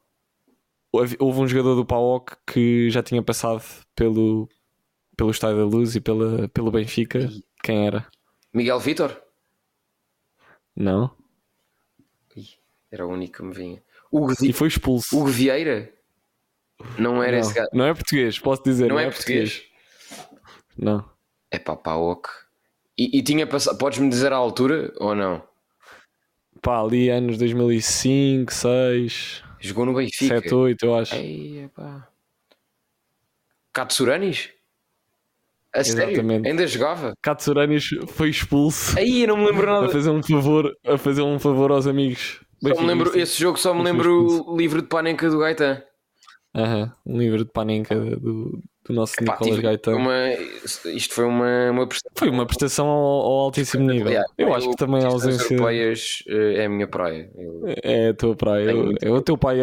houve um jogador do PAOK que já tinha passado pelo, pelo Estádio da Luz e pela, pelo Benfica. Quem era? Miguel Vitor? Não. Era o único que me vinha. Hugo E foi expulso. Hugo Vieira? Não era não, esse gajo. Não é português, posso dizer. Não, não é, é português. português. Não. É pá, Paok. E, e tinha passado. Podes-me dizer a altura ou não? Pá, ali anos 2005, 2006. Jogou no Benfica. 7, 8, eu acho. Ei, pá. Katsuranis? A Exatamente. sério? Ainda jogava? Katsuranis foi expulso. Aí eu não me lembro nada. A fazer um favor, a fazer um favor aos amigos. Só me lembro, esse jogo só me lembro o livro de Panenka do Gaetan. Aham, um livro de Panenka do, do nosso Epá, Nicolas Gaetano. Uma, isto foi uma, uma prestação. Foi uma prestação ao, ao altíssimo nível. Eu, acho que também a ausência. europeias eh, é a minha praia. Eu... É a tua praia. Eu, eu, o teu pai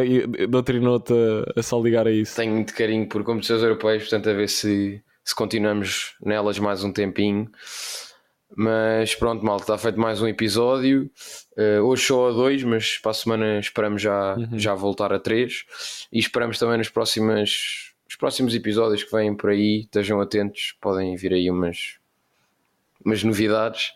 doutrinou-te a, a só ligar a isso. Tenho muito carinho por competições europeias, portanto, a ver se, se continuamos nelas mais um tempinho. Mas pronto, malta, está feito mais um episódio. Uh, hoje só a dois, mas para a semana esperamos já, uhum. já voltar a três. E esperamos também nos próximos, nos próximos episódios que vêm por aí, estejam atentos, podem vir aí umas, umas novidades.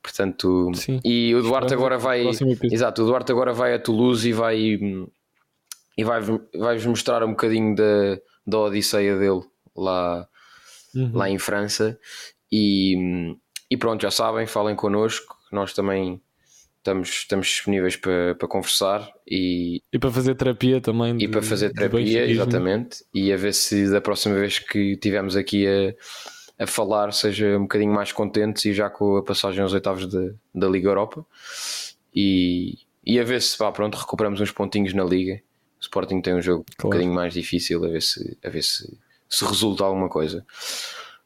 Portanto, Sim. e o Duarte agora vai. Exato, o Duarte agora vai a Toulouse e vai e vai, vai-vos mostrar um bocadinho da, da odisseia dele lá, uhum. lá em França. E, e pronto, já sabem, falem connosco, nós também estamos, estamos disponíveis para, para conversar e, e para fazer terapia também. E de, para fazer terapia, exatamente. E a ver se da próxima vez que estivermos aqui a, a falar seja um bocadinho mais contentes e já com a passagem aos oitavos de, da Liga Europa. E, e a ver se pá, pronto, recuperamos uns pontinhos na Liga. O Sporting tem um jogo claro. um bocadinho mais difícil, a ver se, a ver se, se resulta alguma coisa.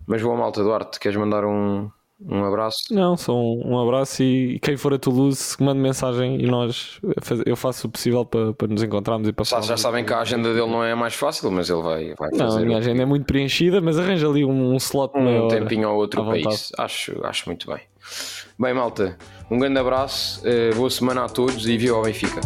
Mas boa malta, Duarte, queres mandar um, um abraço. Não, só um, um abraço e quem for a Toulouse mande mensagem e nós eu faço o possível para, para nos encontrarmos e passar. Já sabem que a agenda dele não é mais fácil, mas ele vai, vai fazer. Não, a minha agenda é muito preenchida, mas arranja ali um, um slot um tempinho ao outro país. Acho, acho muito bem. Bem, malta, um grande abraço, uh, boa semana a todos e viva ao Benfica.